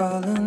falling